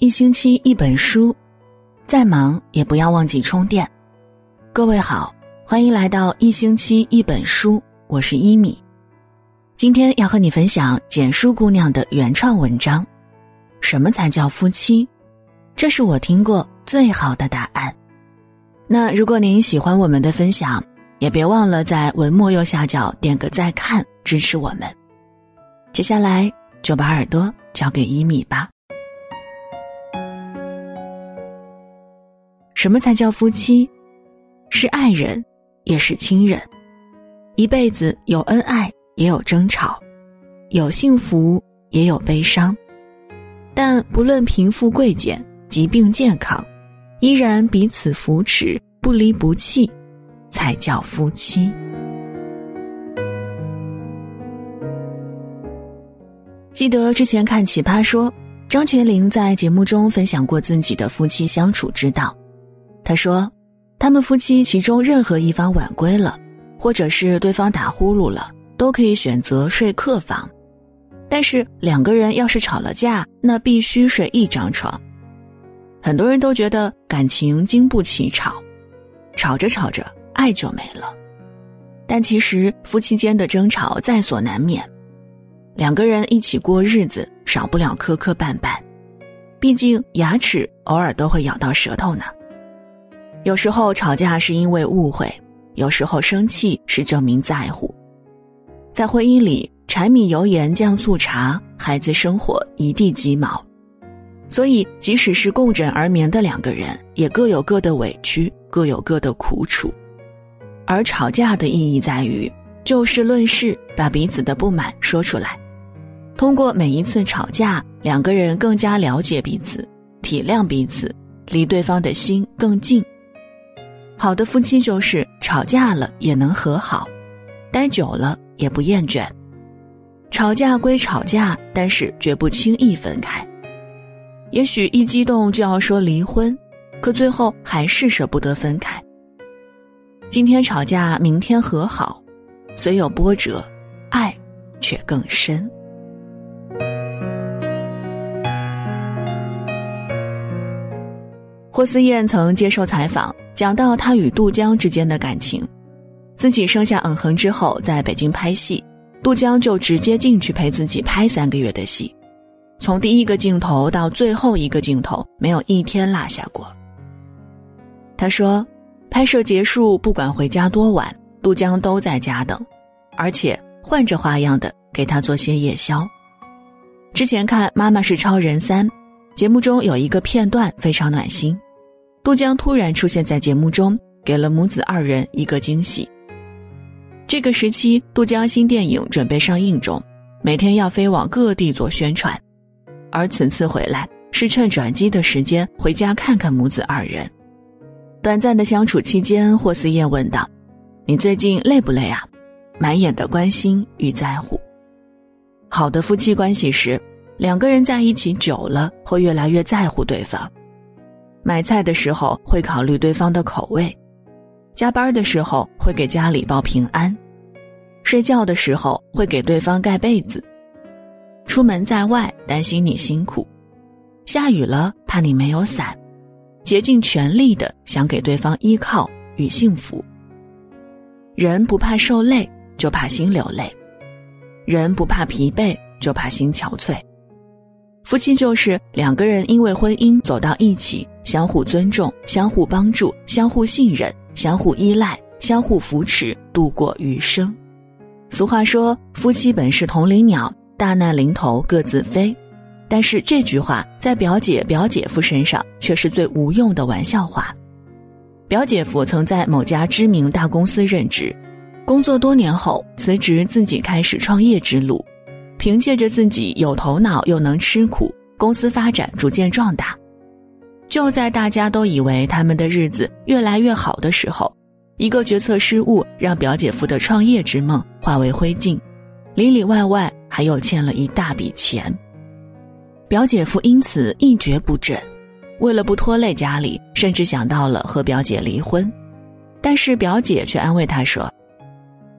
一星期一本书，再忙也不要忘记充电。各位好，欢迎来到一星期一本书，我是一米。今天要和你分享简书姑娘的原创文章。什么才叫夫妻？这是我听过最好的答案。那如果您喜欢我们的分享，也别忘了在文末右下角点个再看，支持我们。接下来就把耳朵交给一米吧。什么才叫夫妻？是爱人，也是亲人。一辈子有恩爱，也有争吵，有幸福，也有悲伤。但不论贫富贵贱、疾病健康，依然彼此扶持，不离不弃，才叫夫妻。记得之前看《奇葩说》，张泉灵在节目中分享过自己的夫妻相处之道。他说，他们夫妻其中任何一方晚归了，或者是对方打呼噜了，都可以选择睡客房。但是两个人要是吵了架，那必须睡一张床。很多人都觉得感情经不起吵，吵着吵着爱就没了。但其实夫妻间的争吵在所难免，两个人一起过日子，少不了磕磕绊绊，毕竟牙齿偶尔都会咬到舌头呢。有时候吵架是因为误会，有时候生气是证明在乎。在婚姻里，柴米油盐酱醋茶，孩子生活一地鸡毛。所以，即使是共枕而眠的两个人，也各有各的委屈，各有各的苦楚。而吵架的意义在于就事论事，把彼此的不满说出来。通过每一次吵架，两个人更加了解彼此，体谅彼此，离对方的心更近。好的夫妻就是吵架了也能和好，待久了也不厌倦。吵架归吵架，但是绝不轻易分开。也许一激动就要说离婚，可最后还是舍不得分开。今天吵架，明天和好，虽有波折，爱却更深。霍思燕曾接受采访。讲到他与杜江之间的感情，自己生下嗯哼之后，在北京拍戏，杜江就直接进去陪自己拍三个月的戏，从第一个镜头到最后一个镜头，没有一天落下过。他说，拍摄结束，不管回家多晚，杜江都在家等，而且换着花样的给他做些夜宵。之前看《妈妈是超人三》，节目中有一个片段非常暖心。杜江突然出现在节目中，给了母子二人一个惊喜。这个时期，杜江新电影准备上映中，每天要飞往各地做宣传，而此次回来是趁转机的时间回家看看母子二人。短暂的相处期间，霍思燕问道：“你最近累不累啊？”满眼的关心与在乎。好的夫妻关系是，两个人在一起久了，会越来越在乎对方。买菜的时候会考虑对方的口味，加班的时候会给家里报平安，睡觉的时候会给对方盖被子，出门在外担心你辛苦，下雨了怕你没有伞，竭尽全力的想给对方依靠与幸福。人不怕受累，就怕心流泪；人不怕疲惫，就怕心憔悴。夫妻就是两个人因为婚姻走到一起。相互尊重，相互帮助，相互信任，相互依赖，相互扶持，度过余生。俗话说：“夫妻本是同林鸟，大难临头各自飞。”但是这句话在表姐表姐夫身上却是最无用的玩笑话。表姐夫曾在某家知名大公司任职，工作多年后辞职，自己开始创业之路。凭借着自己有头脑又能吃苦，公司发展逐渐壮大。就在大家都以为他们的日子越来越好的时候，一个决策失误让表姐夫的创业之梦化为灰烬，里里外外还又欠了一大笔钱。表姐夫因此一蹶不振，为了不拖累家里，甚至想到了和表姐离婚。但是表姐却安慰他说：“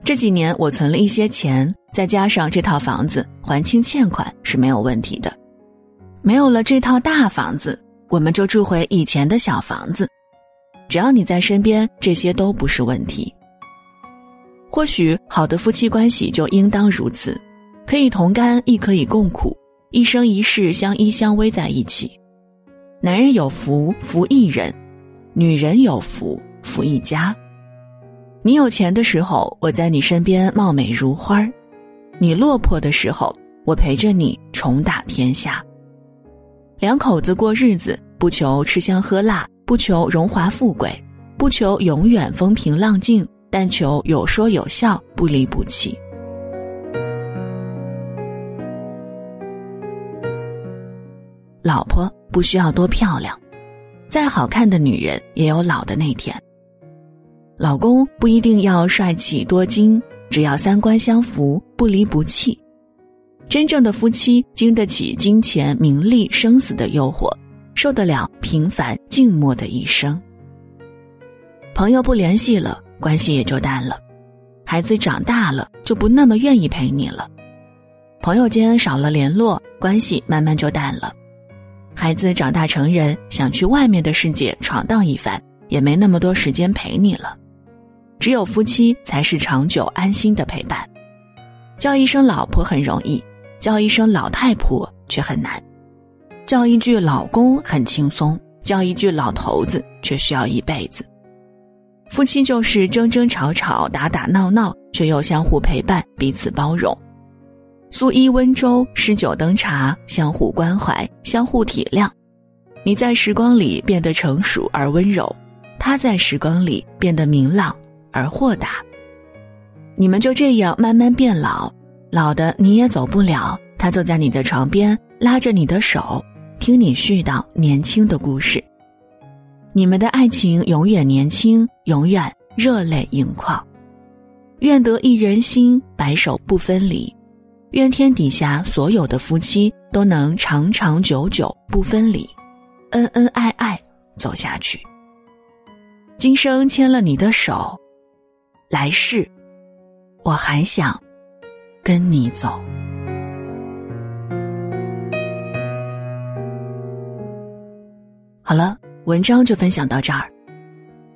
这几年我存了一些钱，再加上这套房子还清欠款是没有问题的。”没有了这套大房子，我们就住回以前的小房子。只要你在身边，这些都不是问题。或许好的夫妻关系就应当如此，可以同甘，亦可以共苦，一生一世相依相偎在一起。男人有福，福一人；女人有福，福一家。你有钱的时候，我在你身边貌美如花；你落魄的时候，我陪着你重打天下。两口子过日子，不求吃香喝辣，不求荣华富贵，不求永远风平浪静，但求有说有笑，不离不弃。老婆不需要多漂亮，再好看的女人也有老的那天。老公不一定要帅气多金，只要三观相符，不离不弃。真正的夫妻经得起金钱、名利、生死的诱惑，受得了平凡静默的一生。朋友不联系了，关系也就淡了；孩子长大了，就不那么愿意陪你了。朋友间少了联络，关系慢慢就淡了。孩子长大成人，想去外面的世界闯荡一番，也没那么多时间陪你了。只有夫妻才是长久安心的陪伴。叫一声老婆很容易。叫一声老太婆却很难，叫一句老公很轻松，叫一句老头子却需要一辈子。夫妻就是争争吵吵、打打闹闹，却又相互陪伴、彼此包容。素衣温粥、诗酒灯茶，相互关怀、相互体谅。你在时光里变得成熟而温柔，他在时光里变得明朗而豁达。你们就这样慢慢变老。老的你也走不了，他坐在你的床边，拉着你的手，听你絮叨年轻的故事。你们的爱情永远年轻，永远热泪盈眶。愿得一人心，白首不分离。愿天底下所有的夫妻都能长长久久不分离，恩恩爱爱走下去。今生牵了你的手，来世我还想。跟你走。好了，文章就分享到这儿。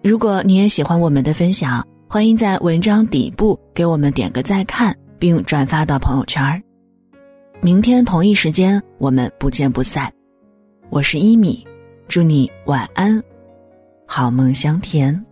如果你也喜欢我们的分享，欢迎在文章底部给我们点个再看，并转发到朋友圈。明天同一时间，我们不见不散。我是一米，祝你晚安，好梦香甜。